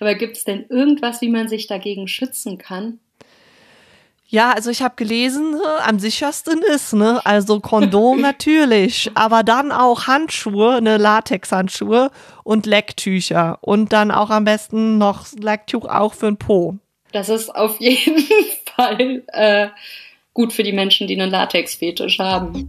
Aber gibt es denn irgendwas, wie man sich dagegen schützen kann? Ja, also ich habe gelesen, äh, am sichersten ist, ne? Also Kondom natürlich, aber dann auch Handschuhe, ne Latexhandschuhe und Lecktücher und dann auch am besten noch Lecktuch auch für den Po. Das ist auf jeden Fall äh, gut für die Menschen, die einen Latexfetisch haben.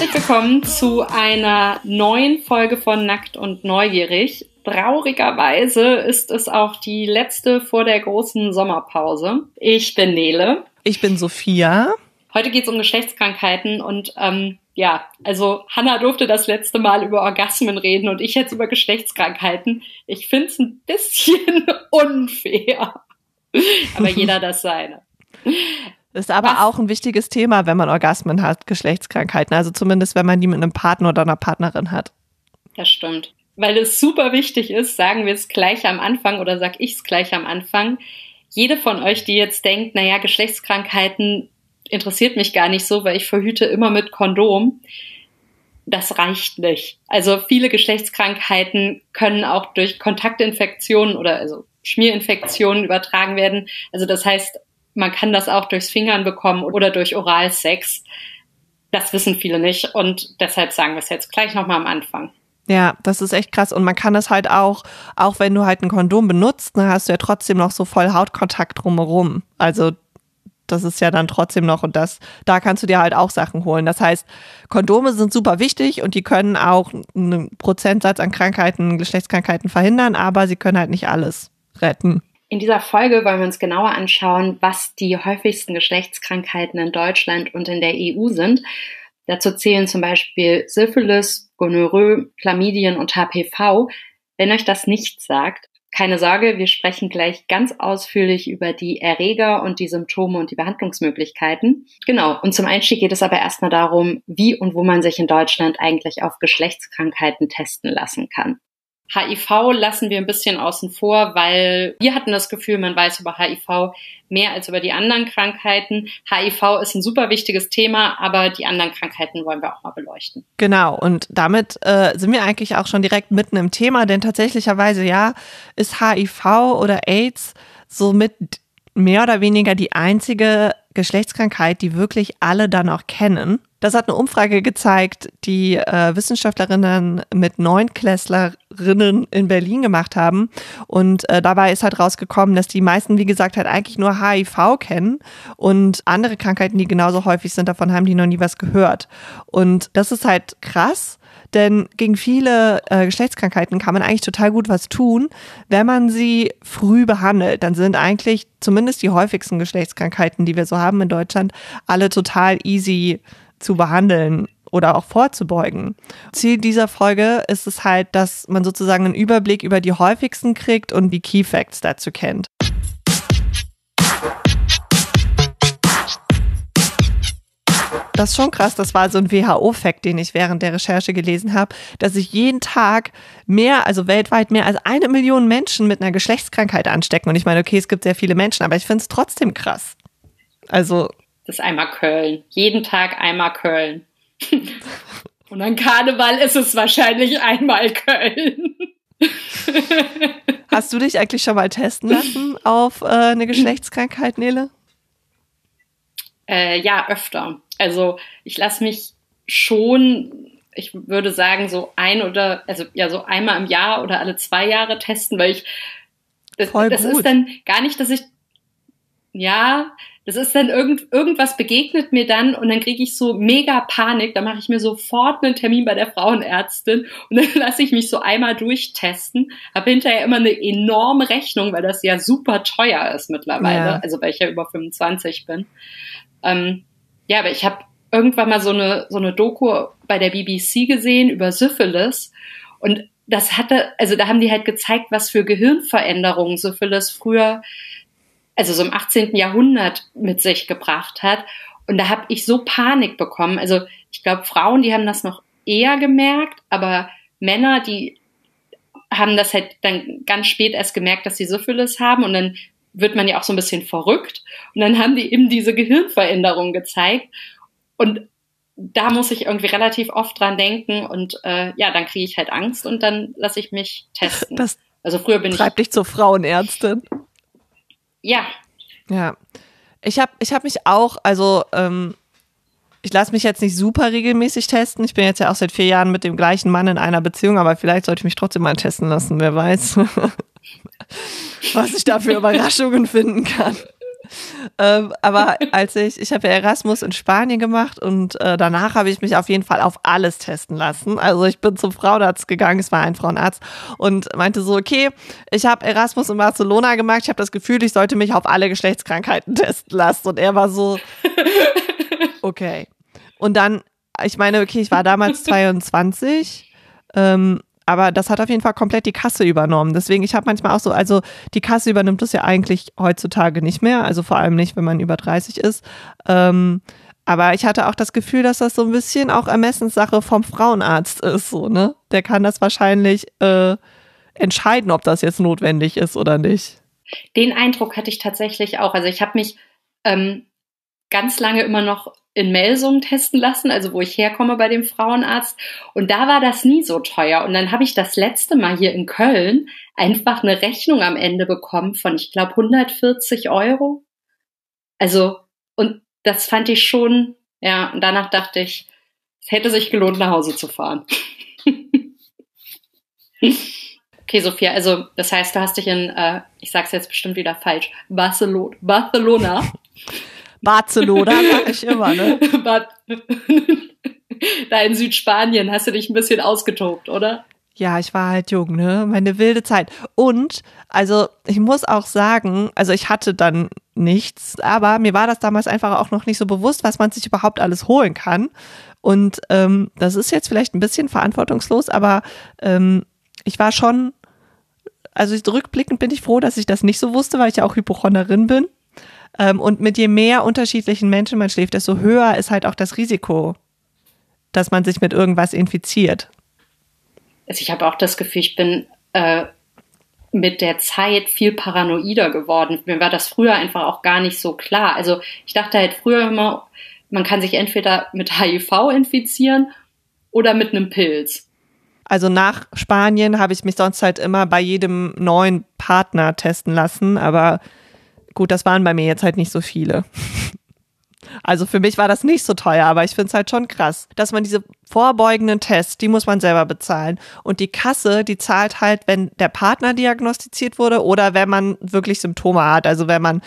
Herzlich willkommen zu einer neuen Folge von Nackt und Neugierig. Traurigerweise ist es auch die letzte vor der großen Sommerpause. Ich bin Nele. Ich bin Sophia. Heute geht es um Geschlechtskrankheiten und ähm, ja, also Hannah durfte das letzte Mal über Orgasmen reden und ich jetzt über Geschlechtskrankheiten. Ich finde es ein bisschen unfair. Aber jeder das seine. Ist aber Was? auch ein wichtiges Thema, wenn man Orgasmen hat, Geschlechtskrankheiten. Also zumindest, wenn man die mit einem Partner oder einer Partnerin hat. Das stimmt. Weil es super wichtig ist, sagen wir es gleich am Anfang oder sag ich es gleich am Anfang. Jede von euch, die jetzt denkt, naja, Geschlechtskrankheiten interessiert mich gar nicht so, weil ich verhüte immer mit Kondom. Das reicht nicht. Also viele Geschlechtskrankheiten können auch durch Kontaktinfektionen oder also Schmierinfektionen übertragen werden. Also das heißt, man kann das auch durchs Fingern bekommen oder durch Oralsex. Das wissen viele nicht und deshalb sagen wir es jetzt gleich nochmal am Anfang. Ja, das ist echt krass. Und man kann es halt auch, auch wenn du halt ein Kondom benutzt, dann hast du ja trotzdem noch so voll Hautkontakt drumherum. Also das ist ja dann trotzdem noch und das, da kannst du dir halt auch Sachen holen. Das heißt, Kondome sind super wichtig und die können auch einen Prozentsatz an Krankheiten, Geschlechtskrankheiten verhindern, aber sie können halt nicht alles retten. In dieser Folge wollen wir uns genauer anschauen, was die häufigsten Geschlechtskrankheiten in Deutschland und in der EU sind. Dazu zählen zum Beispiel Syphilis, Gonorrhoe, Chlamydien und HPV. Wenn euch das nichts sagt, keine Sorge, wir sprechen gleich ganz ausführlich über die Erreger und die Symptome und die Behandlungsmöglichkeiten. Genau, und zum Einstieg geht es aber erstmal darum, wie und wo man sich in Deutschland eigentlich auf Geschlechtskrankheiten testen lassen kann. HIV lassen wir ein bisschen außen vor, weil wir hatten das Gefühl, man weiß über HIV mehr als über die anderen Krankheiten. HIV ist ein super wichtiges Thema, aber die anderen Krankheiten wollen wir auch mal beleuchten. Genau, und damit äh, sind wir eigentlich auch schon direkt mitten im Thema, denn tatsächlicherweise ja, ist HIV oder AIDS somit mehr oder weniger die einzige Geschlechtskrankheit, die wirklich alle dann auch kennen. Das hat eine Umfrage gezeigt, die äh, Wissenschaftlerinnen mit Neunklässlerinnen in Berlin gemacht haben. Und äh, dabei ist halt rausgekommen, dass die meisten, wie gesagt, halt eigentlich nur HIV kennen und andere Krankheiten, die genauso häufig sind, davon haben die noch nie was gehört. Und das ist halt krass. Denn gegen viele äh, Geschlechtskrankheiten kann man eigentlich total gut was tun, wenn man sie früh behandelt. Dann sind eigentlich zumindest die häufigsten Geschlechtskrankheiten, die wir so haben in Deutschland, alle total easy zu behandeln oder auch vorzubeugen. Ziel dieser Folge ist es halt, dass man sozusagen einen Überblick über die häufigsten kriegt und die Key Facts dazu kennt. Das ist schon krass, das war so ein WHO-Fact, den ich während der Recherche gelesen habe, dass sich jeden Tag mehr, also weltweit mehr als eine Million Menschen mit einer Geschlechtskrankheit anstecken. Und ich meine, okay, es gibt sehr viele Menschen, aber ich finde es trotzdem krass. Also ist einmal Köln. Jeden Tag einmal Köln. Und an Karneval ist es wahrscheinlich einmal Köln. Hast du dich eigentlich schon mal testen lassen auf äh, eine Geschlechtskrankheit, Nele? Äh, ja, öfter. Also ich lasse mich schon, ich würde sagen, so ein oder, also ja, so einmal im Jahr oder alle zwei Jahre testen, weil ich, das, das ist dann gar nicht, dass ich, ja, das ist dann irgend, irgendwas begegnet mir dann und dann kriege ich so mega Panik. Da mache ich mir sofort einen Termin bei der Frauenärztin und dann lasse ich mich so einmal durchtesten. Habe hinterher immer eine enorme Rechnung, weil das ja super teuer ist mittlerweile. Ja. Also weil ich ja über 25 bin. Ähm, ja, aber ich habe irgendwann mal so eine, so eine Doku bei der BBC gesehen über Syphilis und das hatte, also da haben die halt gezeigt, was für Gehirnveränderungen Syphilis früher also so im 18. Jahrhundert mit sich gebracht hat. Und da habe ich so Panik bekommen. Also ich glaube, Frauen, die haben das noch eher gemerkt, aber Männer, die haben das halt dann ganz spät erst gemerkt, dass sie Syphilis haben und dann wird man ja auch so ein bisschen verrückt und dann haben die eben diese Gehirnveränderung gezeigt Und da muss ich irgendwie relativ oft dran denken und äh, ja, dann kriege ich halt Angst und dann lasse ich mich testen. Das also früher bin treibt ich. dich zur Frauenärztin. Ja. Ja. Ich habe ich hab mich auch, also ähm, ich lasse mich jetzt nicht super regelmäßig testen. Ich bin jetzt ja auch seit vier Jahren mit dem gleichen Mann in einer Beziehung, aber vielleicht sollte ich mich trotzdem mal testen lassen, wer weiß, was ich da für Überraschungen finden kann. Ähm, aber als ich, ich habe ja Erasmus in Spanien gemacht und äh, danach habe ich mich auf jeden Fall auf alles testen lassen. Also ich bin zum Frauenarzt gegangen, es war ein Frauenarzt und meinte so, okay, ich habe Erasmus in Barcelona gemacht, ich habe das Gefühl, ich sollte mich auf alle Geschlechtskrankheiten testen lassen. Und er war so, okay. Und dann, ich meine, okay, ich war damals 22. Ähm, aber das hat auf jeden Fall komplett die Kasse übernommen. Deswegen, ich habe manchmal auch so, also die Kasse übernimmt es ja eigentlich heutzutage nicht mehr, also vor allem nicht, wenn man über 30 ist. Ähm, aber ich hatte auch das Gefühl, dass das so ein bisschen auch Ermessenssache vom Frauenarzt ist, so, ne? Der kann das wahrscheinlich äh, entscheiden, ob das jetzt notwendig ist oder nicht. Den Eindruck hatte ich tatsächlich auch. Also ich habe mich ähm, ganz lange immer noch in Melsungen testen lassen, also wo ich herkomme bei dem Frauenarzt. Und da war das nie so teuer. Und dann habe ich das letzte Mal hier in Köln einfach eine Rechnung am Ende bekommen von, ich glaube, 140 Euro. Also, und das fand ich schon, ja, und danach dachte ich, es hätte sich gelohnt, nach Hause zu fahren. okay, Sophia, also das heißt, du hast dich in, äh, ich sag's jetzt bestimmt wieder falsch, Barcelona, Barcelona Barcelona mache ich immer, ne? da in Südspanien hast du dich ein bisschen ausgetobt, oder? Ja, ich war halt jung, ne? Meine wilde Zeit. Und, also, ich muss auch sagen, also ich hatte dann nichts, aber mir war das damals einfach auch noch nicht so bewusst, was man sich überhaupt alles holen kann. Und ähm, das ist jetzt vielleicht ein bisschen verantwortungslos, aber ähm, ich war schon, also rückblickend bin ich froh, dass ich das nicht so wusste, weil ich ja auch Hypochonderin bin. Ähm, und mit je mehr unterschiedlichen Menschen man schläft, desto höher ist halt auch das Risiko, dass man sich mit irgendwas infiziert. Also ich habe auch das Gefühl, ich bin äh, mit der Zeit viel paranoider geworden. Mir war das früher einfach auch gar nicht so klar. Also ich dachte halt früher immer, man kann sich entweder mit HIV infizieren oder mit einem Pilz. Also nach Spanien habe ich mich sonst halt immer bei jedem neuen Partner testen lassen, aber Gut, das waren bei mir jetzt halt nicht so viele. Also für mich war das nicht so teuer, aber ich finde es halt schon krass, dass man diese vorbeugenden Tests, die muss man selber bezahlen. Und die Kasse, die zahlt halt, wenn der Partner diagnostiziert wurde oder wenn man wirklich Symptome hat, also wenn man,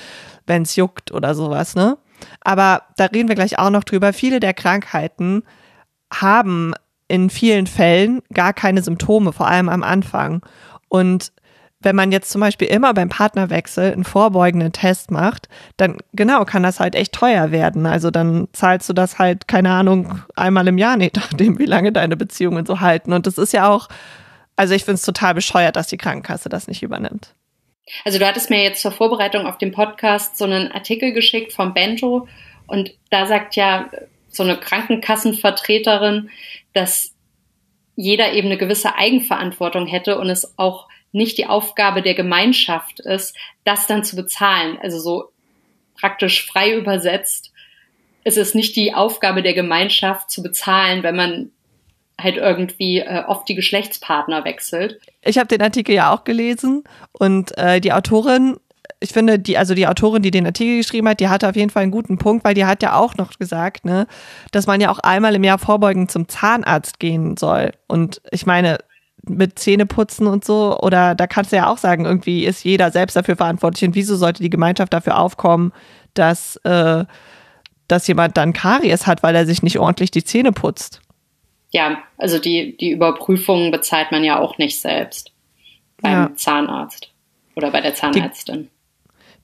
wenn es juckt oder sowas, ne? Aber da reden wir gleich auch noch drüber. Viele der Krankheiten haben in vielen Fällen gar keine Symptome, vor allem am Anfang. Und wenn man jetzt zum Beispiel immer beim Partnerwechsel einen vorbeugenden Test macht, dann genau kann das halt echt teuer werden. Also dann zahlst du das halt, keine Ahnung, einmal im Jahr, nicht nachdem, wie lange deine Beziehungen so halten. Und das ist ja auch, also ich finde es total bescheuert, dass die Krankenkasse das nicht übernimmt. Also du hattest mir jetzt zur Vorbereitung auf den Podcast so einen Artikel geschickt vom Bento und da sagt ja so eine Krankenkassenvertreterin, dass jeder eben eine gewisse Eigenverantwortung hätte und es auch nicht die Aufgabe der Gemeinschaft ist, das dann zu bezahlen. Also so praktisch frei übersetzt, ist es nicht die Aufgabe der Gemeinschaft zu bezahlen, wenn man halt irgendwie äh, oft die Geschlechtspartner wechselt. Ich habe den Artikel ja auch gelesen und äh, die Autorin, ich finde, die, also die Autorin, die den Artikel geschrieben hat, die hatte auf jeden Fall einen guten Punkt, weil die hat ja auch noch gesagt, ne, dass man ja auch einmal im Jahr vorbeugend zum Zahnarzt gehen soll. Und ich meine, mit Zähneputzen und so, oder da kannst du ja auch sagen, irgendwie ist jeder selbst dafür verantwortlich und wieso sollte die Gemeinschaft dafür aufkommen, dass, äh, dass jemand dann Karies hat, weil er sich nicht ordentlich die Zähne putzt. Ja, also die, die Überprüfung bezahlt man ja auch nicht selbst beim ja. Zahnarzt oder bei der Zahnärztin.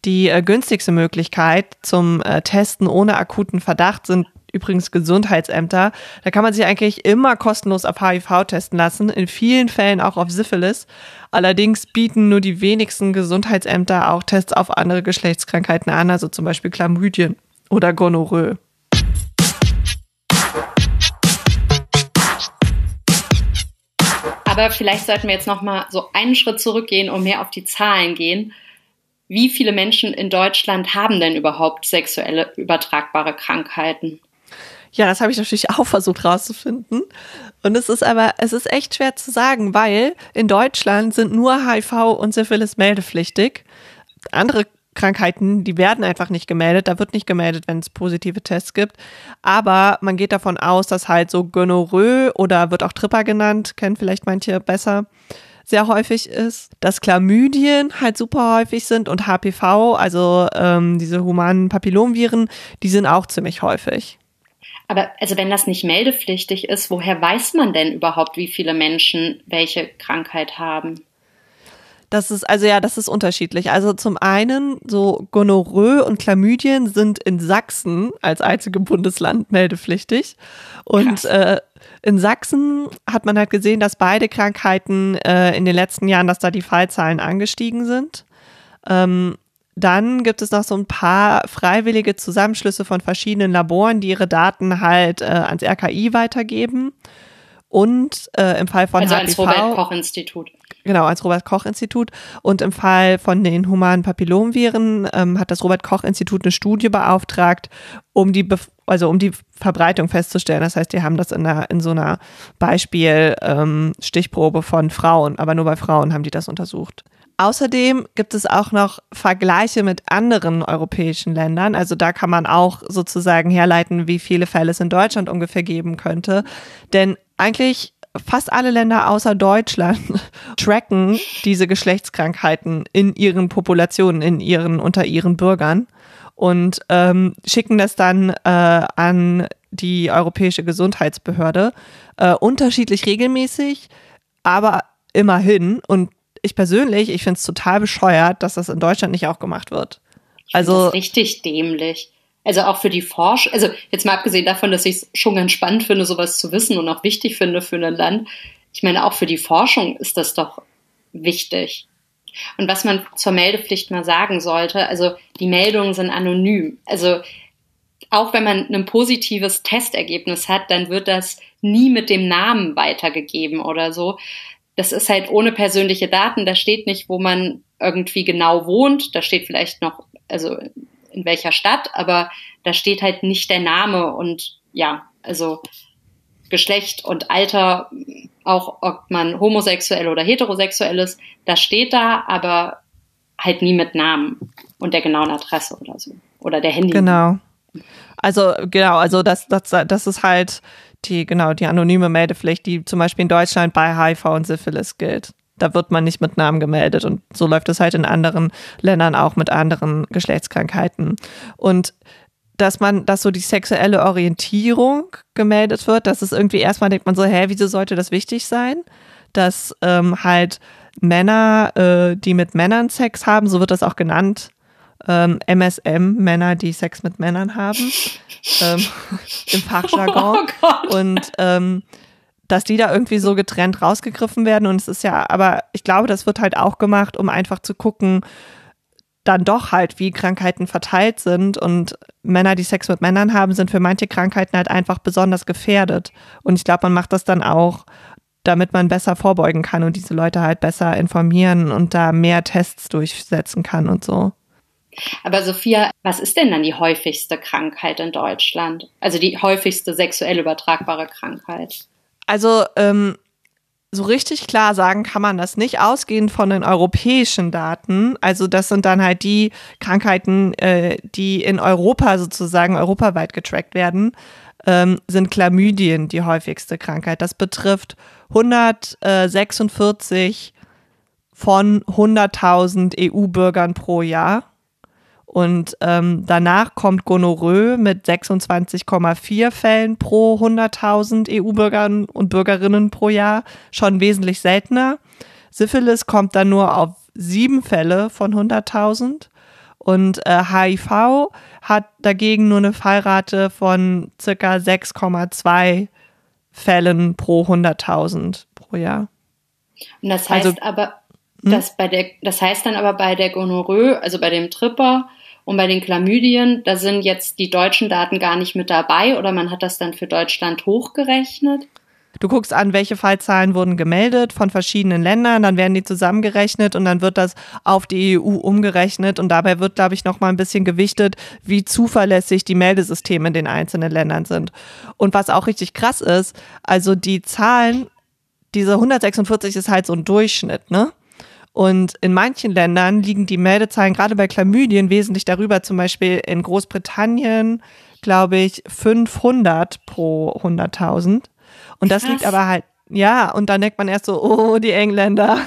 Die, die äh, günstigste Möglichkeit zum äh, Testen ohne akuten Verdacht sind übrigens Gesundheitsämter. Da kann man sich eigentlich immer kostenlos auf HIV testen lassen, in vielen Fällen auch auf Syphilis. Allerdings bieten nur die wenigsten Gesundheitsämter auch Tests auf andere Geschlechtskrankheiten an, also zum Beispiel Chlamydien oder Gonorrhoe. Aber vielleicht sollten wir jetzt noch mal so einen Schritt zurückgehen und mehr auf die Zahlen gehen. Wie viele Menschen in Deutschland haben denn überhaupt sexuelle übertragbare Krankheiten? Ja, das habe ich natürlich auch versucht rauszufinden. Und es ist aber, es ist echt schwer zu sagen, weil in Deutschland sind nur HIV und Syphilis meldepflichtig. Andere Krankheiten, die werden einfach nicht gemeldet. Da wird nicht gemeldet, wenn es positive Tests gibt. Aber man geht davon aus, dass halt so Gonorrhoe oder wird auch Tripper genannt, kennen vielleicht manche besser, sehr häufig ist, dass Chlamydien halt super häufig sind und HPV, also ähm, diese humanen Papillomviren, die sind auch ziemlich häufig. Aber also wenn das nicht meldepflichtig ist, woher weiß man denn überhaupt, wie viele Menschen welche Krankheit haben? Das ist, also ja, das ist unterschiedlich. Also zum einen, so Gonorrhoe und Chlamydien sind in Sachsen als einzige Bundesland meldepflichtig. Und äh, in Sachsen hat man halt gesehen, dass beide Krankheiten äh, in den letzten Jahren, dass da die Fallzahlen angestiegen sind. Ähm, dann gibt es noch so ein paar freiwillige Zusammenschlüsse von verschiedenen Laboren, die ihre Daten halt äh, ans RKI weitergeben. Und äh, im Fall von also HPV, ans Robert Koch Institut. Genau, als Robert Koch Institut. Und im Fall von den humanen Papillomviren ähm, hat das Robert Koch Institut eine Studie beauftragt, um die, Bef also um die Verbreitung festzustellen. Das heißt, die haben das in, einer, in so einer Beispiel-Stichprobe ähm, von Frauen, aber nur bei Frauen haben die das untersucht. Außerdem gibt es auch noch Vergleiche mit anderen europäischen Ländern. Also da kann man auch sozusagen herleiten, wie viele Fälle es in Deutschland ungefähr geben könnte. Denn eigentlich fast alle Länder außer Deutschland tracken diese Geschlechtskrankheiten in ihren Populationen, in ihren, unter ihren Bürgern und ähm, schicken das dann äh, an die Europäische Gesundheitsbehörde. Äh, unterschiedlich regelmäßig, aber immerhin. Und ich persönlich, ich finde es total bescheuert, dass das in Deutschland nicht auch gemacht wird. Also das ist richtig dämlich. Also auch für die Forschung, also jetzt mal abgesehen davon, dass ich es schon ganz spannend finde, sowas zu wissen und auch wichtig finde für ein Land. Ich meine, auch für die Forschung ist das doch wichtig. Und was man zur Meldepflicht mal sagen sollte, also die Meldungen sind anonym. Also auch wenn man ein positives Testergebnis hat, dann wird das nie mit dem Namen weitergegeben oder so. Das ist halt ohne persönliche Daten. Da steht nicht, wo man irgendwie genau wohnt. Da steht vielleicht noch, also in welcher Stadt, aber da steht halt nicht der Name und ja, also Geschlecht und Alter, auch ob man homosexuell oder heterosexuell ist, das steht da, aber halt nie mit Namen und der genauen Adresse oder so. Oder der Handy. Genau. Also, genau, also das, das, das ist halt die, genau, die anonyme Meldepflicht, die zum Beispiel in Deutschland bei HIV und Syphilis gilt da wird man nicht mit Namen gemeldet. Und so läuft es halt in anderen Ländern auch mit anderen Geschlechtskrankheiten. Und dass man, dass so die sexuelle Orientierung gemeldet wird, dass es irgendwie erstmal denkt man so, hä, wieso sollte das wichtig sein? Dass ähm, halt Männer, äh, die mit Männern Sex haben, so wird das auch genannt, ähm, MSM, Männer, die Sex mit Männern haben, ähm, im Fachjargon. Oh und ähm, dass die da irgendwie so getrennt rausgegriffen werden. Und es ist ja, aber ich glaube, das wird halt auch gemacht, um einfach zu gucken, dann doch halt, wie Krankheiten verteilt sind. Und Männer, die Sex mit Männern haben, sind für manche Krankheiten halt einfach besonders gefährdet. Und ich glaube, man macht das dann auch, damit man besser vorbeugen kann und diese Leute halt besser informieren und da mehr Tests durchsetzen kann und so. Aber Sophia, was ist denn dann die häufigste Krankheit in Deutschland? Also die häufigste sexuell übertragbare Krankheit? Also ähm, so richtig klar sagen kann man das nicht, ausgehend von den europäischen Daten. Also das sind dann halt die Krankheiten, äh, die in Europa sozusagen europaweit getrackt werden, ähm, sind Chlamydien die häufigste Krankheit. Das betrifft 146 von 100.000 EU-Bürgern pro Jahr. Und ähm, danach kommt Gonorrhoe mit 26,4 Fällen pro 100.000 EU-Bürger und Bürgerinnen pro Jahr, schon wesentlich seltener. Syphilis kommt dann nur auf sieben Fälle von 100.000 und äh, HIV hat dagegen nur eine Fallrate von circa 6,2 Fällen pro 100.000 pro Jahr. Und das heißt also, aber, hm? dass bei der, das heißt dann aber bei der Gonorrhoe, also bei dem Tripper, und bei den Chlamydien, da sind jetzt die deutschen Daten gar nicht mit dabei oder man hat das dann für Deutschland hochgerechnet? Du guckst an, welche Fallzahlen wurden gemeldet von verschiedenen Ländern, dann werden die zusammengerechnet und dann wird das auf die EU umgerechnet und dabei wird, glaube ich, noch mal ein bisschen gewichtet, wie zuverlässig die Meldesysteme in den einzelnen Ländern sind. Und was auch richtig krass ist, also die Zahlen, diese 146 ist halt so ein Durchschnitt, ne? Und in manchen Ländern liegen die Meldezahlen gerade bei Chlamydien wesentlich darüber. Zum Beispiel in Großbritannien, glaube ich, 500 pro 100.000. Und das Krass. liegt aber halt, ja, und dann denkt man erst so, oh, die Engländer.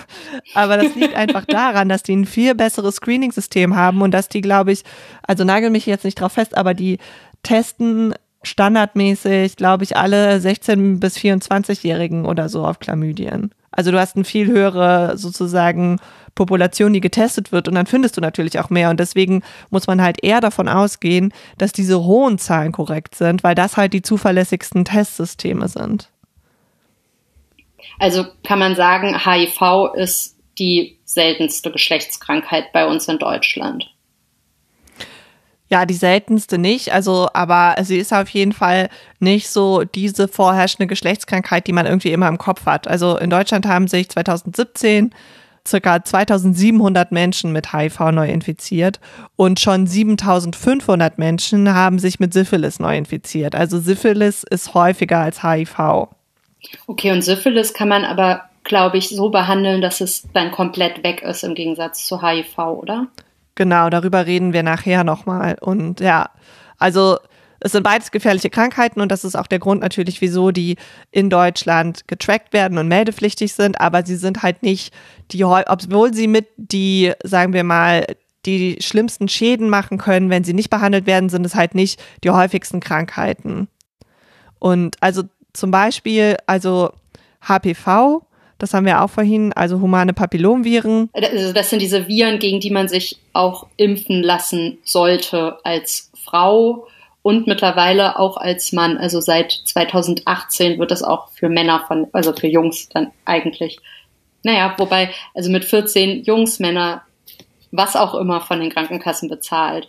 Aber das liegt einfach daran, dass die ein viel besseres Screening-System haben und dass die, glaube ich, also nagel mich jetzt nicht drauf fest, aber die testen standardmäßig, glaube ich, alle 16- bis 24-Jährigen oder so auf Chlamydien. Also du hast eine viel höhere sozusagen Population, die getestet wird und dann findest du natürlich auch mehr und deswegen muss man halt eher davon ausgehen, dass diese hohen Zahlen korrekt sind, weil das halt die zuverlässigsten Testsysteme sind. Also kann man sagen, HIV ist die seltenste Geschlechtskrankheit bei uns in Deutschland. Ja, die seltenste nicht, also, aber sie ist auf jeden Fall nicht so diese vorherrschende Geschlechtskrankheit, die man irgendwie immer im Kopf hat. Also in Deutschland haben sich 2017 circa 2700 Menschen mit HIV neu infiziert und schon 7500 Menschen haben sich mit Syphilis neu infiziert. Also Syphilis ist häufiger als HIV. Okay, und Syphilis kann man aber, glaube ich, so behandeln, dass es dann komplett weg ist im Gegensatz zu HIV, oder? Genau, darüber reden wir nachher nochmal. Und ja, also es sind beides gefährliche Krankheiten und das ist auch der Grund natürlich, wieso die in Deutschland getrackt werden und meldepflichtig sind, aber sie sind halt nicht die, obwohl sie mit die, sagen wir mal, die schlimmsten Schäden machen können, wenn sie nicht behandelt werden, sind es halt nicht die häufigsten Krankheiten. Und also zum Beispiel, also HPV das haben wir auch vorhin, also humane Papillomviren. Also das sind diese Viren, gegen die man sich auch impfen lassen sollte als Frau und mittlerweile auch als Mann. Also seit 2018 wird das auch für Männer von, also für Jungs dann eigentlich. Naja, wobei, also mit 14 Jungs, Männer, was auch immer von den Krankenkassen bezahlt.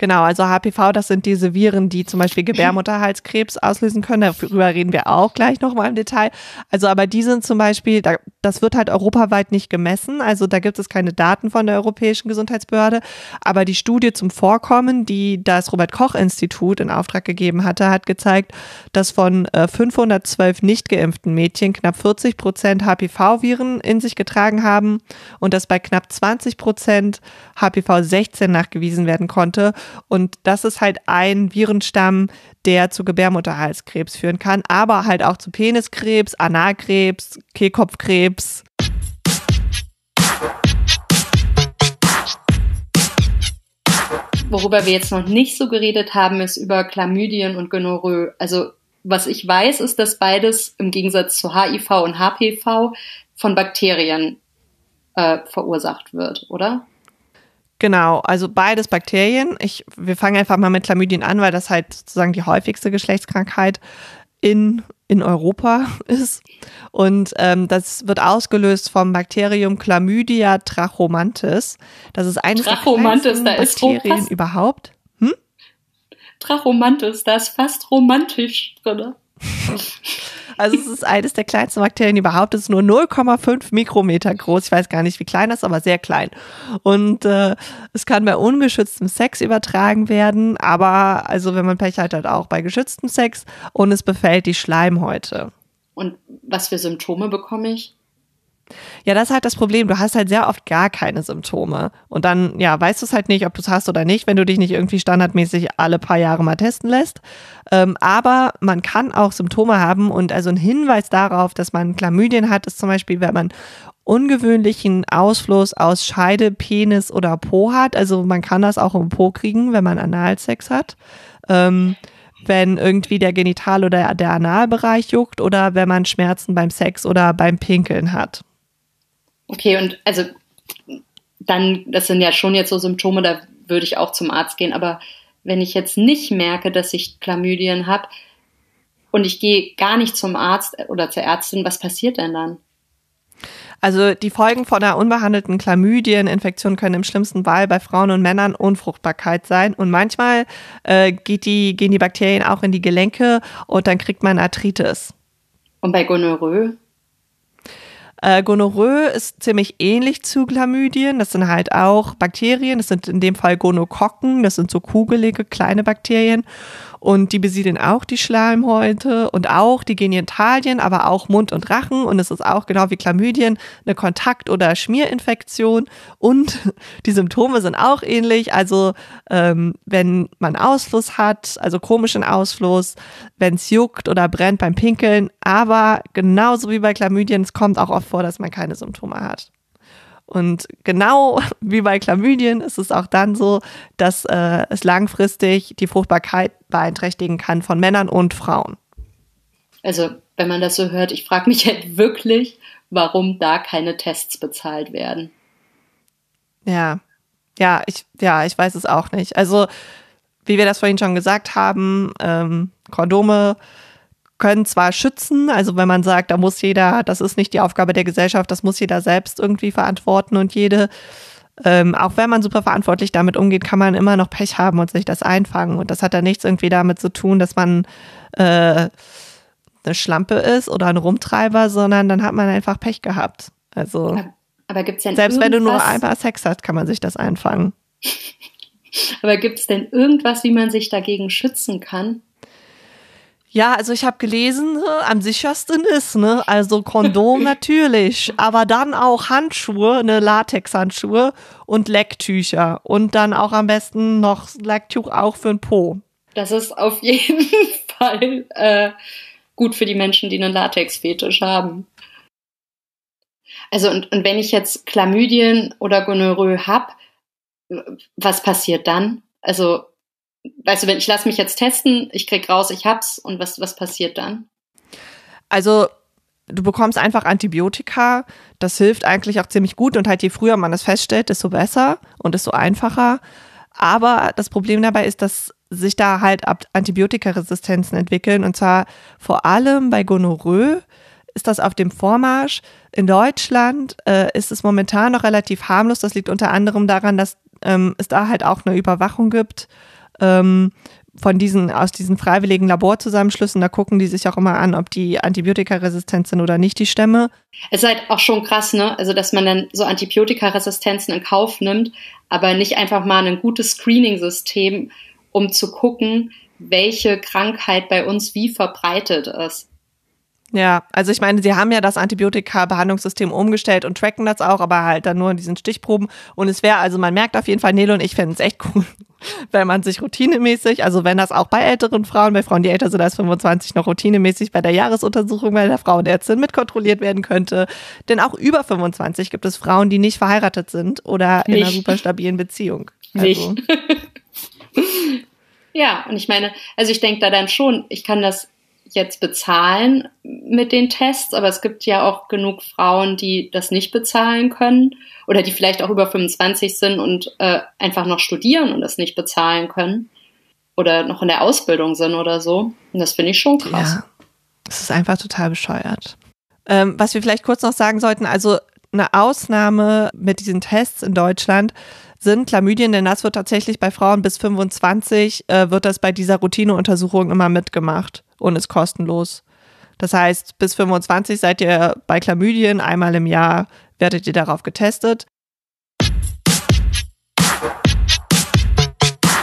Genau, also HPV, das sind diese Viren, die zum Beispiel Gebärmutterhalskrebs auslösen können. Darüber reden wir auch gleich nochmal im Detail. Also, aber die sind zum Beispiel, das wird halt europaweit nicht gemessen. Also da gibt es keine Daten von der Europäischen Gesundheitsbehörde. Aber die Studie zum Vorkommen, die das Robert-Koch-Institut in Auftrag gegeben hatte, hat gezeigt, dass von 512 äh, nicht geimpften Mädchen knapp 40 Prozent HPV-Viren in sich getragen haben und dass bei knapp 20 Prozent HPV 16 nachgewiesen werden konnte. Und das ist halt ein Virenstamm, der zu Gebärmutterhalskrebs führen kann, aber halt auch zu Peniskrebs, Analkrebs, Kehlkopfkrebs. Worüber wir jetzt noch nicht so geredet haben, ist über Chlamydien und Gonorrhoe. Also was ich weiß, ist, dass beides im Gegensatz zu HIV und HPV von Bakterien äh, verursacht wird, oder? Genau, also beides Bakterien. Ich, wir fangen einfach mal mit Chlamydien an, weil das halt sozusagen die häufigste Geschlechtskrankheit in, in Europa ist. Und ähm, das wird ausgelöst vom Bakterium Chlamydia trachomantis. Das ist eines Trachomantis, der Bakterien überhaupt. Hm? Trachomantis, da ist fast romantisch drin. Also es ist eines der kleinsten Bakterien überhaupt. Es ist nur 0,5 Mikrometer groß. Ich weiß gar nicht, wie klein das ist, aber sehr klein. Und äh, es kann bei ungeschütztem Sex übertragen werden, aber also wenn man Pech hat, halt auch bei geschütztem Sex und es befällt die Schleimhäute. Und was für Symptome bekomme ich? Ja, das ist halt das Problem. Du hast halt sehr oft gar keine Symptome. Und dann, ja, weißt du es halt nicht, ob du es hast oder nicht, wenn du dich nicht irgendwie standardmäßig alle paar Jahre mal testen lässt. Ähm, aber man kann auch Symptome haben und also ein Hinweis darauf, dass man Chlamydien hat, ist zum Beispiel, wenn man ungewöhnlichen Ausfluss aus Scheide, Penis oder Po hat. Also man kann das auch im Po kriegen, wenn man Analsex hat. Ähm, wenn irgendwie der Genital- oder der Analbereich juckt oder wenn man Schmerzen beim Sex oder beim Pinkeln hat. Okay, und also dann, das sind ja schon jetzt so Symptome, da würde ich auch zum Arzt gehen, aber wenn ich jetzt nicht merke, dass ich Chlamydien habe und ich gehe gar nicht zum Arzt oder zur Ärztin, was passiert denn dann? Also die Folgen von einer unbehandelten Chlamydieninfektion können im schlimmsten Fall bei Frauen und Männern Unfruchtbarkeit sein. Und manchmal äh, geht die, gehen die Bakterien auch in die Gelenke und dann kriegt man Arthritis. Und bei Gonorrhoe? Äh, Gonorrhoe ist ziemlich ähnlich zu Chlamydien. Das sind halt auch Bakterien. Das sind in dem Fall Gonokokken. Das sind so kugelige kleine Bakterien und die besiedeln auch die Schleimhäute und auch die Genitalien, aber auch Mund und Rachen und es ist auch genau wie Chlamydien eine Kontakt- oder Schmierinfektion und die Symptome sind auch ähnlich. Also ähm, wenn man Ausfluss hat, also komischen Ausfluss, wenn es juckt oder brennt beim Pinkeln, aber genauso wie bei Chlamydien, es kommt auch oft vor, dass man keine Symptome hat. Und genau wie bei Chlamydien ist es auch dann so, dass äh, es langfristig die Fruchtbarkeit beeinträchtigen kann von Männern und Frauen. Also, wenn man das so hört, ich frage mich halt wirklich, warum da keine Tests bezahlt werden. Ja, ja, ich, ja, ich weiß es auch nicht. Also, wie wir das vorhin schon gesagt haben, ähm, Kondome können zwar schützen, also wenn man sagt, da muss jeder, das ist nicht die Aufgabe der Gesellschaft, das muss jeder selbst irgendwie verantworten und jede, ähm, auch wenn man super verantwortlich damit umgeht, kann man immer noch Pech haben und sich das einfangen. Und das hat dann nichts irgendwie damit zu tun, dass man äh, eine Schlampe ist oder ein Rumtreiber, sondern dann hat man einfach Pech gehabt. Also aber, gibt's denn selbst wenn du nur einmal Sex hast, kann man sich das einfangen. aber gibt es denn irgendwas, wie man sich dagegen schützen kann? Ja, also ich habe gelesen, äh, am sichersten ist, ne? Also Kondom natürlich, aber dann auch Handschuhe, ne Latexhandschuhe und Lecktücher und dann auch am besten noch Lecktuch auch für den Po. Das ist auf jeden Fall äh, gut für die Menschen, die einen Latexfetisch haben. Also und, und wenn ich jetzt Chlamydien oder Gonorrhoe hab, was passiert dann? Also weißt du, wenn ich lasse mich jetzt testen, ich krieg raus, ich hab's und was, was passiert dann? Also du bekommst einfach Antibiotika. Das hilft eigentlich auch ziemlich gut und halt je früher man das feststellt, desto besser und desto einfacher. Aber das Problem dabei ist, dass sich da halt Antibiotikaresistenzen entwickeln und zwar vor allem bei Gonorrhoe ist das auf dem Vormarsch. In Deutschland äh, ist es momentan noch relativ harmlos. Das liegt unter anderem daran, dass ähm, es da halt auch eine Überwachung gibt ähm, von diesen, aus diesen freiwilligen Laborzusammenschlüssen, da gucken die sich auch immer an, ob die antibiotikaresistent sind oder nicht, die Stämme. Es ist halt auch schon krass, ne? Also, dass man dann so Antibiotikaresistenzen in Kauf nimmt, aber nicht einfach mal ein gutes Screening-System, um zu gucken, welche Krankheit bei uns wie verbreitet ist. Ja, also ich meine, sie haben ja das Antibiotika-Behandlungssystem umgestellt und tracken das auch, aber halt dann nur in diesen Stichproben. Und es wäre, also man merkt auf jeden Fall, Nele und ich fänden es echt cool, wenn man sich routinemäßig, also wenn das auch bei älteren Frauen, bei Frauen, die älter sind als 25, noch routinemäßig bei der Jahresuntersuchung bei der Frauenärztin mitkontrolliert werden könnte. Denn auch über 25 gibt es Frauen, die nicht verheiratet sind oder nicht. in einer super stabilen Beziehung. Also. Nicht. ja, und ich meine, also ich denke da dann schon, ich kann das jetzt bezahlen mit den Tests, aber es gibt ja auch genug Frauen, die das nicht bezahlen können oder die vielleicht auch über 25 sind und äh, einfach noch studieren und das nicht bezahlen können oder noch in der Ausbildung sind oder so. Und das finde ich schon krass. Ja, das ist einfach total bescheuert. Ähm, was wir vielleicht kurz noch sagen sollten, also eine Ausnahme mit diesen Tests in Deutschland sind Chlamydien, denn das wird tatsächlich bei Frauen bis 25, äh, wird das bei dieser Routineuntersuchung immer mitgemacht und ist kostenlos. Das heißt, bis 25 seid ihr bei Chlamydien einmal im Jahr, werdet ihr darauf getestet.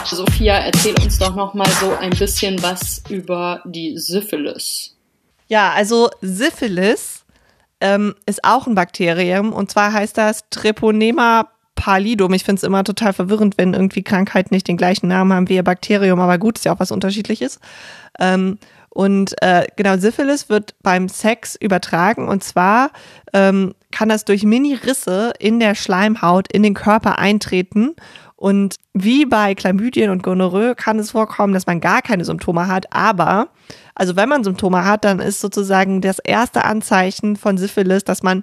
Sophia, erzähl uns doch noch mal so ein bisschen was über die Syphilis. Ja, also Syphilis ähm, ist auch ein Bakterium und zwar heißt das Treponema pallidum. Ich finde es immer total verwirrend, wenn irgendwie Krankheiten nicht den gleichen Namen haben wie ihr Bakterium, aber gut, ist ja auch was unterschiedliches. Ähm, und äh, genau, Syphilis wird beim Sex übertragen und zwar ähm, kann das durch Mini-Risse in der Schleimhaut in den Körper eintreten. Und wie bei Chlamydien und Gonorrhoe kann es vorkommen, dass man gar keine Symptome hat, aber also wenn man Symptome hat, dann ist sozusagen das erste Anzeichen von Syphilis, dass man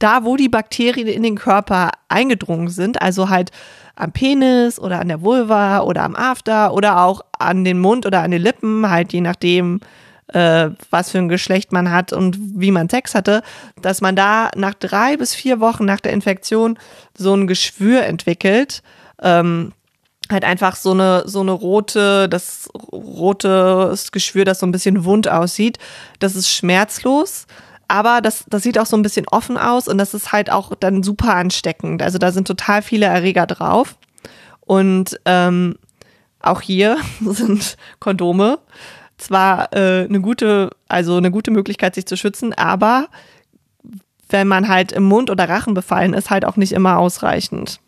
da, wo die Bakterien in den Körper eingedrungen sind, also halt am Penis oder an der Vulva oder am After oder auch an den Mund oder an den Lippen, halt je nachdem, äh, was für ein Geschlecht man hat und wie man Sex hatte, dass man da nach drei bis vier Wochen nach der Infektion so ein Geschwür entwickelt. Ähm, halt einfach so eine, so eine rote, das rote Geschwür, das so ein bisschen wund aussieht. Das ist schmerzlos. Aber das, das sieht auch so ein bisschen offen aus und das ist halt auch dann super ansteckend. Also da sind total viele Erreger drauf. Und ähm, auch hier sind Kondome zwar äh, eine gute, also eine gute Möglichkeit, sich zu schützen, aber wenn man halt im Mund oder Rachen befallen ist, halt auch nicht immer ausreichend.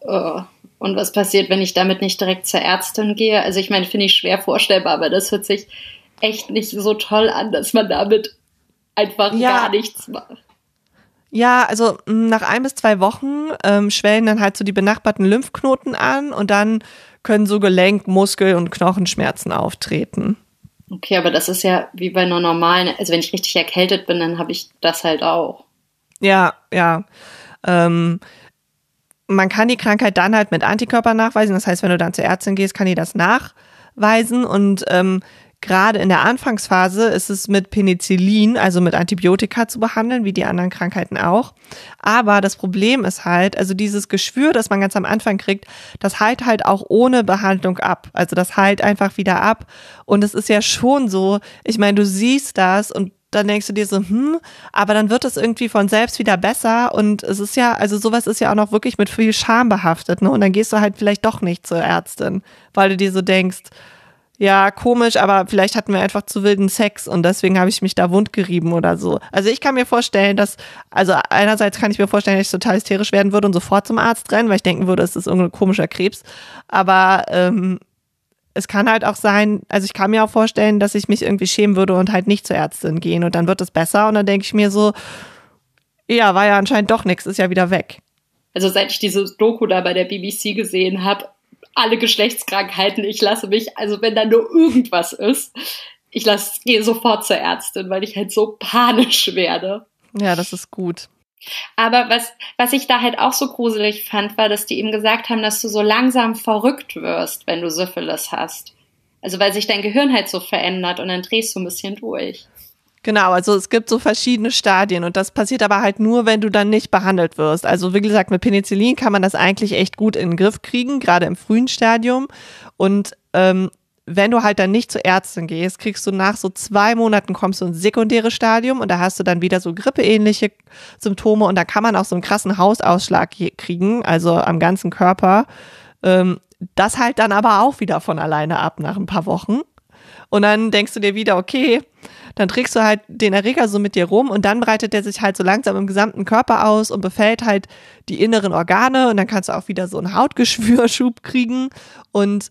Oh. Und was passiert, wenn ich damit nicht direkt zur Ärztin gehe? Also ich meine, finde ich schwer vorstellbar, aber das hört sich echt nicht so toll an, dass man damit einfach ja. gar nichts macht. Ja, also nach ein bis zwei Wochen ähm, schwellen dann halt so die benachbarten Lymphknoten an und dann können so Gelenk-, Muskel- und Knochenschmerzen auftreten. Okay, aber das ist ja wie bei einer normalen, also wenn ich richtig erkältet bin, dann habe ich das halt auch. Ja, ja. Ähm, man kann die Krankheit dann halt mit Antikörpern nachweisen. Das heißt, wenn du dann zur Ärztin gehst, kann die das nachweisen. Und ähm, gerade in der Anfangsphase ist es mit Penicillin, also mit Antibiotika zu behandeln, wie die anderen Krankheiten auch. Aber das Problem ist halt, also dieses Geschwür, das man ganz am Anfang kriegt, das heilt halt auch ohne Behandlung ab. Also das heilt einfach wieder ab. Und es ist ja schon so, ich meine, du siehst das und dann denkst du dir so, hm, aber dann wird es irgendwie von selbst wieder besser und es ist ja, also sowas ist ja auch noch wirklich mit viel Scham behaftet, ne? Und dann gehst du halt vielleicht doch nicht zur Ärztin, weil du dir so denkst, ja, komisch, aber vielleicht hatten wir einfach zu wilden Sex und deswegen habe ich mich da wundgerieben oder so. Also ich kann mir vorstellen, dass, also einerseits kann ich mir vorstellen, dass ich total hysterisch werden würde und sofort zum Arzt rennen, weil ich denken würde, es ist irgendein komischer Krebs. Aber ähm, es kann halt auch sein, also ich kann mir auch vorstellen, dass ich mich irgendwie schämen würde und halt nicht zur Ärztin gehen und dann wird es besser und dann denke ich mir so, ja, war ja anscheinend doch nichts, ist ja wieder weg. Also seit ich diese Doku da bei der BBC gesehen habe, alle Geschlechtskrankheiten, ich lasse mich, also wenn da nur irgendwas ist, ich lasse, gehe sofort zur Ärztin, weil ich halt so panisch werde. Ja, das ist gut. Aber was, was ich da halt auch so gruselig fand, war, dass die ihm gesagt haben, dass du so langsam verrückt wirst, wenn du Syphilis hast. Also weil sich dein Gehirn halt so verändert und dann drehst du ein bisschen durch. Genau, also es gibt so verschiedene Stadien und das passiert aber halt nur, wenn du dann nicht behandelt wirst. Also wie gesagt, mit Penicillin kann man das eigentlich echt gut in den Griff kriegen, gerade im frühen Stadium. Und ähm, wenn du halt dann nicht zur Ärztin gehst, kriegst du nach so zwei Monaten kommst du ins sekundäre Stadium und da hast du dann wieder so grippeähnliche Symptome und da kann man auch so einen krassen Hausausschlag kriegen, also am ganzen Körper. Ähm, das halt dann aber auch wieder von alleine ab nach ein paar Wochen. Und dann denkst du dir wieder, okay, dann trägst du halt den Erreger so mit dir rum und dann breitet der sich halt so langsam im gesamten Körper aus und befällt halt die inneren Organe und dann kannst du auch wieder so einen Hautgeschwürschub kriegen. Und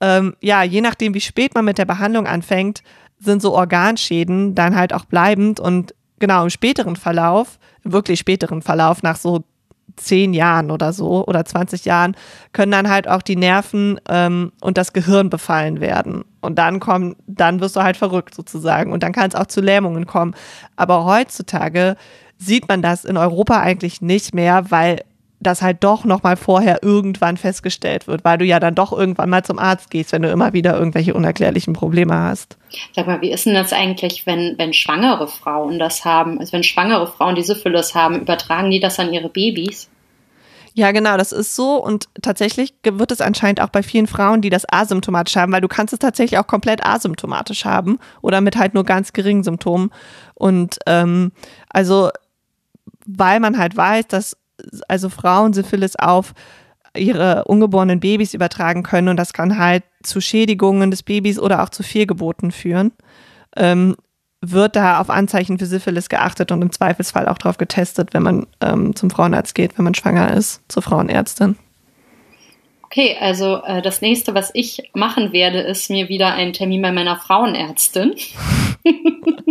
ähm, ja, je nachdem, wie spät man mit der Behandlung anfängt, sind so Organschäden dann halt auch bleibend und genau im späteren Verlauf, wirklich späteren Verlauf, nach so zehn Jahren oder so oder 20 Jahren, können dann halt auch die Nerven ähm, und das Gehirn befallen werden. Und dann kommen, dann wirst du halt verrückt sozusagen. Und dann kann es auch zu Lähmungen kommen. Aber heutzutage sieht man das in Europa eigentlich nicht mehr, weil das halt doch nochmal vorher irgendwann festgestellt wird, weil du ja dann doch irgendwann mal zum Arzt gehst, wenn du immer wieder irgendwelche unerklärlichen Probleme hast. Sag mal, wie ist denn das eigentlich, wenn, wenn schwangere Frauen das haben? Also wenn schwangere Frauen diese Syphilis haben, übertragen die das an ihre Babys? Ja, genau, das ist so. Und tatsächlich wird es anscheinend auch bei vielen Frauen, die das asymptomatisch haben, weil du kannst es tatsächlich auch komplett asymptomatisch haben oder mit halt nur ganz geringen Symptomen. Und ähm, also, weil man halt weiß, dass also Frauen Syphilis auf ihre ungeborenen Babys übertragen können und das kann halt zu Schädigungen des Babys oder auch zu Fehlgeburten führen, ähm, wird da auf Anzeichen für Syphilis geachtet und im Zweifelsfall auch darauf getestet, wenn man ähm, zum Frauenarzt geht, wenn man schwanger ist, zur Frauenärztin. Okay, also äh, das nächste, was ich machen werde, ist mir wieder einen Termin bei meiner Frauenärztin.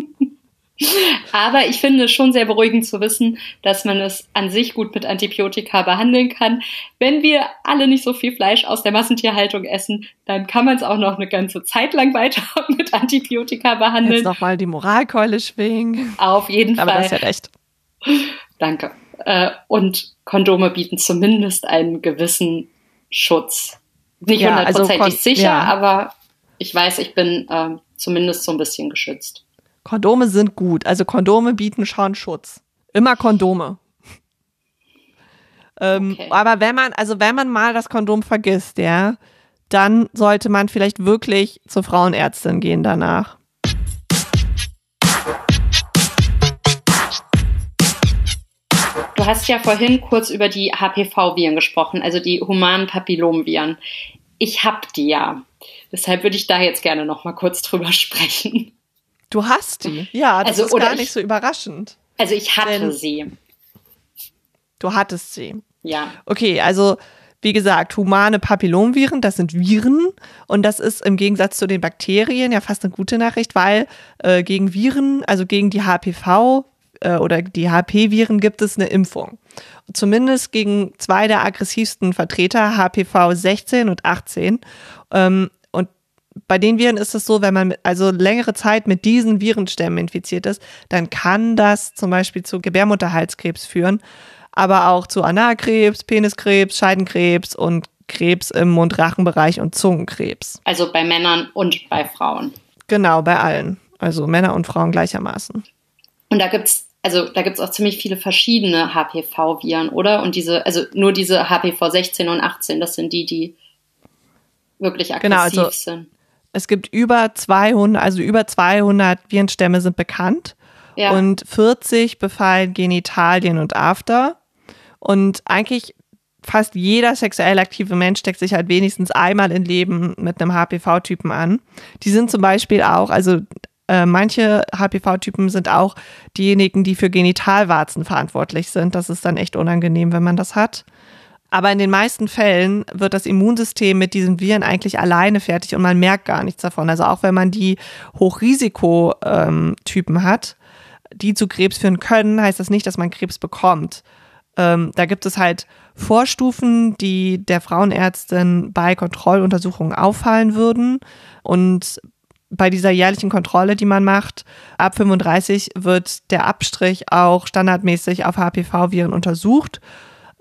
Aber ich finde es schon sehr beruhigend zu wissen, dass man es an sich gut mit Antibiotika behandeln kann. Wenn wir alle nicht so viel Fleisch aus der Massentierhaltung essen, dann kann man es auch noch eine ganze Zeit lang weiter mit Antibiotika behandeln. Jetzt nochmal die Moralkeule schwingen. Auf jeden Aber Fall. Aber das ist ja recht. Danke. Äh, und Kondome bieten zumindest einen gewissen Schutz. Nicht also hundertprozentig also sicher, ja. aber ich weiß, ich bin äh, zumindest so ein bisschen geschützt. Kondome sind gut. Also Kondome bieten schon Schutz. Immer Kondome. Ähm, okay. Aber wenn man, also wenn man mal das Kondom vergisst, ja, dann sollte man vielleicht wirklich zur Frauenärztin gehen danach. Du hast ja vorhin kurz über die HPV-Viren gesprochen, also die humanen Papillomviren. Ich habe die ja. Deshalb würde ich da jetzt gerne noch mal kurz drüber sprechen. Du hast die? Ja, das also, ist gar nicht ich, so überraschend. Also ich hatte sie. Du hattest sie. Ja. Okay, also wie gesagt, humane Papillomviren, das sind Viren und das ist im Gegensatz zu den Bakterien ja fast eine gute Nachricht, weil äh, gegen Viren, also gegen die HPV äh, oder die HP-Viren gibt es eine Impfung. Zumindest gegen zwei der aggressivsten Vertreter, HPV 16 und 18. Ähm, bei den Viren ist es so, wenn man also längere Zeit mit diesen Virenstämmen infiziert ist, dann kann das zum Beispiel zu Gebärmutterhalskrebs führen aber auch zu Analkrebs, Peniskrebs, Scheidenkrebs und Krebs im Mund-Rachenbereich und Zungenkrebs. Also bei Männern und bei Frauen. Genau, bei allen. Also Männer und Frauen gleichermaßen. Und da gibt's also da gibt's auch ziemlich viele verschiedene HPV-Viren, oder? Und diese, also nur diese HPV 16 und 18, das sind die, die wirklich aggressiv genau, also sind. Es gibt über 200, also über 200 Virenstämme sind bekannt. Ja. Und 40 befallen Genitalien und After. Und eigentlich fast jeder sexuell aktive Mensch steckt sich halt wenigstens einmal im Leben mit einem HPV-Typen an. Die sind zum Beispiel auch, also äh, manche HPV-Typen sind auch diejenigen, die für Genitalwarzen verantwortlich sind. Das ist dann echt unangenehm, wenn man das hat. Aber in den meisten Fällen wird das Immunsystem mit diesen Viren eigentlich alleine fertig und man merkt gar nichts davon. Also auch wenn man die Hochrisikotypen hat, die zu Krebs führen können, heißt das nicht, dass man Krebs bekommt. Ähm, da gibt es halt Vorstufen, die der Frauenärztin bei Kontrolluntersuchungen auffallen würden. Und bei dieser jährlichen Kontrolle, die man macht, ab 35 wird der Abstrich auch standardmäßig auf HPV-Viren untersucht.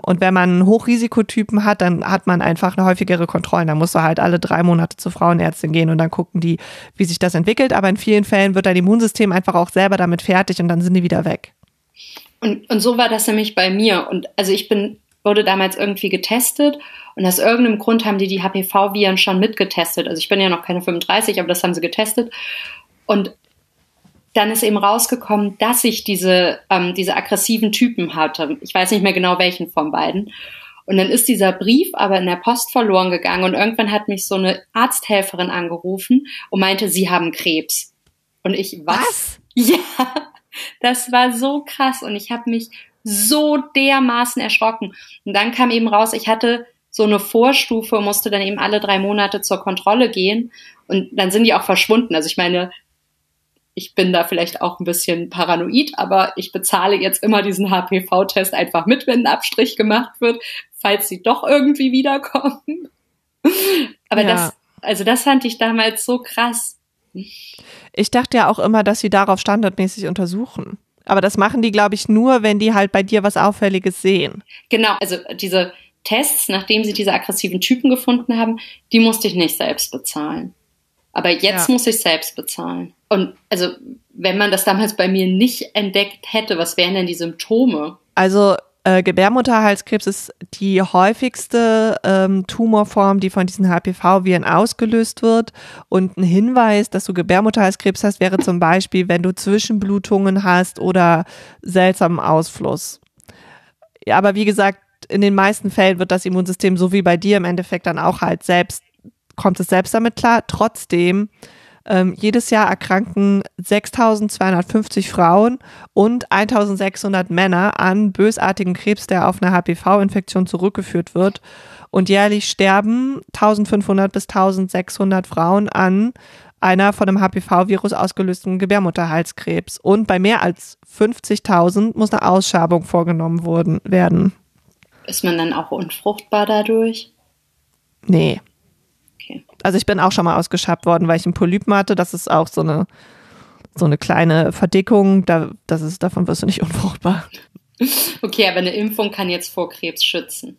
Und wenn man Hochrisikotypen hat, dann hat man einfach eine häufigere Kontrolle. Da musst du halt alle drei Monate zur Frauenärztin gehen und dann gucken die, wie sich das entwickelt. Aber in vielen Fällen wird dein Immunsystem einfach auch selber damit fertig und dann sind die wieder weg. Und, und so war das nämlich bei mir. Und also ich bin, wurde damals irgendwie getestet und aus irgendeinem Grund haben die die HPV-Viren schon mitgetestet. Also ich bin ja noch keine 35, aber das haben sie getestet. Und dann ist eben rausgekommen, dass ich diese, ähm, diese aggressiven Typen hatte. Ich weiß nicht mehr genau welchen von beiden. Und dann ist dieser Brief aber in der Post verloren gegangen und irgendwann hat mich so eine Arzthelferin angerufen und meinte, sie haben Krebs. Und ich, was? was? Ja, das war so krass und ich habe mich so dermaßen erschrocken. Und dann kam eben raus, ich hatte so eine Vorstufe, musste dann eben alle drei Monate zur Kontrolle gehen und dann sind die auch verschwunden. Also ich meine, ich bin da vielleicht auch ein bisschen paranoid, aber ich bezahle jetzt immer diesen HPV-Test einfach mit, wenn ein Abstrich gemacht wird, falls sie doch irgendwie wiederkommen. aber ja. das, also das fand ich damals so krass. Ich dachte ja auch immer, dass sie darauf standardmäßig untersuchen. Aber das machen die, glaube ich, nur, wenn die halt bei dir was Auffälliges sehen. Genau, also diese Tests, nachdem sie diese aggressiven Typen gefunden haben, die musste ich nicht selbst bezahlen. Aber jetzt ja. muss ich selbst bezahlen. Und also, wenn man das damals bei mir nicht entdeckt hätte, was wären denn die Symptome? Also äh, Gebärmutterhalskrebs ist die häufigste ähm, Tumorform, die von diesen HPV-Viren ausgelöst wird. Und ein Hinweis, dass du Gebärmutterhalskrebs hast, wäre zum Beispiel, wenn du Zwischenblutungen hast oder seltsamen Ausfluss. Ja, aber wie gesagt, in den meisten Fällen wird das Immunsystem so wie bei dir im Endeffekt dann auch halt selbst, kommt es selbst damit klar. Trotzdem ähm, jedes Jahr erkranken 6250 Frauen und 1600 Männer an bösartigen Krebs, der auf eine HPV-Infektion zurückgeführt wird. Und jährlich sterben 1500 bis 1600 Frauen an einer von einem HPV-Virus ausgelösten Gebärmutterhalskrebs. Und bei mehr als 50.000 muss eine Ausschabung vorgenommen worden, werden. Ist man dann auch unfruchtbar dadurch? Nee. Also ich bin auch schon mal ausgeschabt worden, weil ich einen Polypen hatte. Das ist auch so eine, so eine kleine Verdickung. Da, das ist, davon wirst du nicht unfruchtbar. Okay, aber eine Impfung kann jetzt vor Krebs schützen.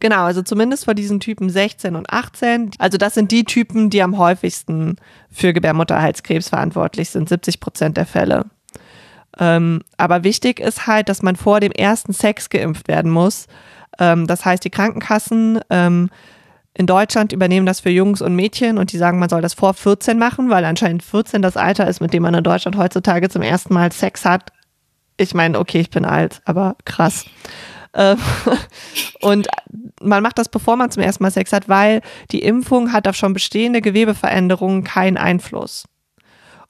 Genau, also zumindest vor diesen Typen 16 und 18. Also das sind die Typen, die am häufigsten für Gebärmutterhalskrebs verantwortlich sind, 70 Prozent der Fälle. Ähm, aber wichtig ist halt, dass man vor dem ersten Sex geimpft werden muss. Ähm, das heißt, die Krankenkassen ähm, in Deutschland übernehmen das für Jungs und Mädchen und die sagen, man soll das vor 14 machen, weil anscheinend 14 das Alter ist, mit dem man in Deutschland heutzutage zum ersten Mal Sex hat. Ich meine, okay, ich bin alt, aber krass. Ähm, und man macht das, bevor man zum ersten Mal Sex hat, weil die Impfung hat auf schon bestehende Gewebeveränderungen keinen Einfluss.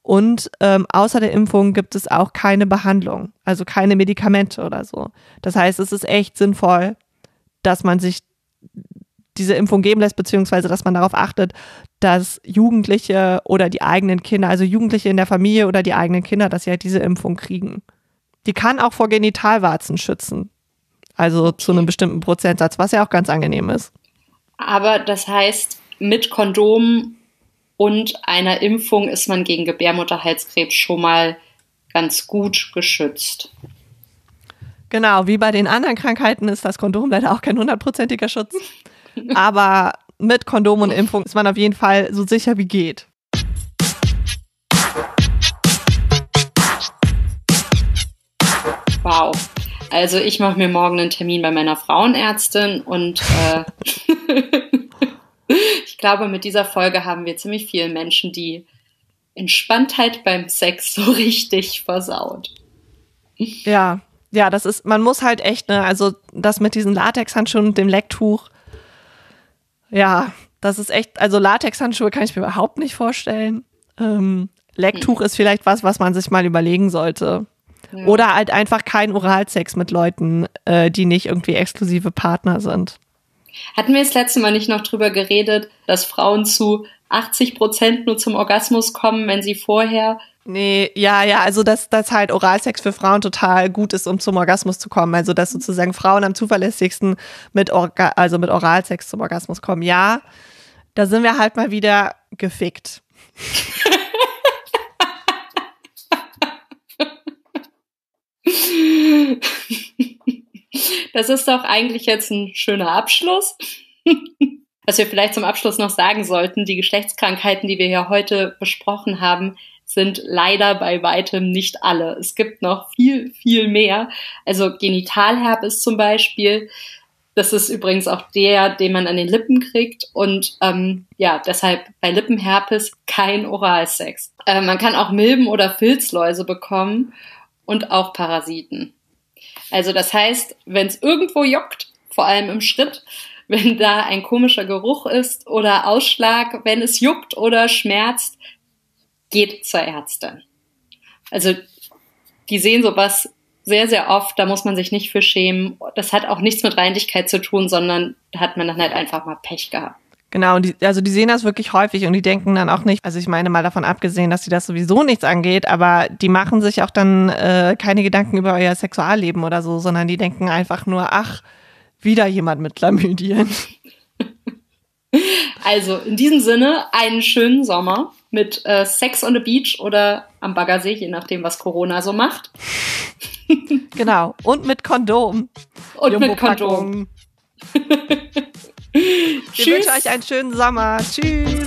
Und ähm, außer der Impfung gibt es auch keine Behandlung, also keine Medikamente oder so. Das heißt, es ist echt sinnvoll, dass man sich diese Impfung geben lässt, beziehungsweise dass man darauf achtet, dass Jugendliche oder die eigenen Kinder, also Jugendliche in der Familie oder die eigenen Kinder, dass sie halt diese Impfung kriegen. Die kann auch vor Genitalwarzen schützen. Also zu einem bestimmten Prozentsatz, was ja auch ganz angenehm ist. Aber das heißt, mit Kondom und einer Impfung ist man gegen Gebärmutterhalskrebs schon mal ganz gut geschützt. Genau, wie bei den anderen Krankheiten ist das Kondom leider auch kein hundertprozentiger Schutz. Aber mit Kondom und Impfung ist man auf jeden Fall so sicher wie geht. Wow. Also ich mache mir morgen einen Termin bei meiner Frauenärztin und äh, ich glaube, mit dieser Folge haben wir ziemlich vielen Menschen die Entspanntheit beim Sex so richtig versaut. Ja, ja, das ist, man muss halt echt, ne, also das mit diesen Latexhandschuhen und dem Lecktuch, ja, das ist echt, also Latexhandschuhe kann ich mir überhaupt nicht vorstellen. Ähm, Lecktuch hm. ist vielleicht was, was man sich mal überlegen sollte. Ja. Oder halt einfach kein Oralsex mit Leuten, äh, die nicht irgendwie exklusive Partner sind. Hatten wir das letzte Mal nicht noch drüber geredet, dass Frauen zu 80 Prozent nur zum Orgasmus kommen, wenn sie vorher Nee, ja, ja, also dass, dass halt Oralsex für Frauen total gut ist, um zum Orgasmus zu kommen. Also dass sozusagen Frauen am zuverlässigsten mit, Orga also mit Oralsex zum Orgasmus kommen. Ja, da sind wir halt mal wieder gefickt. Das ist doch eigentlich jetzt ein schöner Abschluss. Was wir vielleicht zum Abschluss noch sagen sollten, die Geschlechtskrankheiten, die wir hier heute besprochen haben, sind leider bei weitem nicht alle. Es gibt noch viel, viel mehr. Also Genitalherpes zum Beispiel. Das ist übrigens auch der, den man an den Lippen kriegt. Und ähm, ja, deshalb bei Lippenherpes kein Oralsex. Äh, man kann auch Milben oder Filzläuse bekommen und auch Parasiten. Also das heißt, wenn es irgendwo juckt, vor allem im Schritt, wenn da ein komischer Geruch ist oder Ausschlag, wenn es juckt oder schmerzt, geht zur Ärztin. Also die sehen sowas sehr, sehr oft, da muss man sich nicht für schämen. Das hat auch nichts mit Reinlichkeit zu tun, sondern da hat man dann halt einfach mal Pech gehabt. Genau, die, also die sehen das wirklich häufig und die denken dann auch nicht, also ich meine mal davon abgesehen, dass sie das sowieso nichts angeht, aber die machen sich auch dann äh, keine Gedanken über euer Sexualleben oder so, sondern die denken einfach nur, ach, wieder jemand mit Chlamydien. Also in diesem Sinne einen schönen Sommer mit äh, Sex on the Beach oder am Baggersee, je nachdem, was Corona so macht. genau, und mit Kondom. Und mit Kondom. Ich wünsche euch einen schönen Sommer. Tschüss.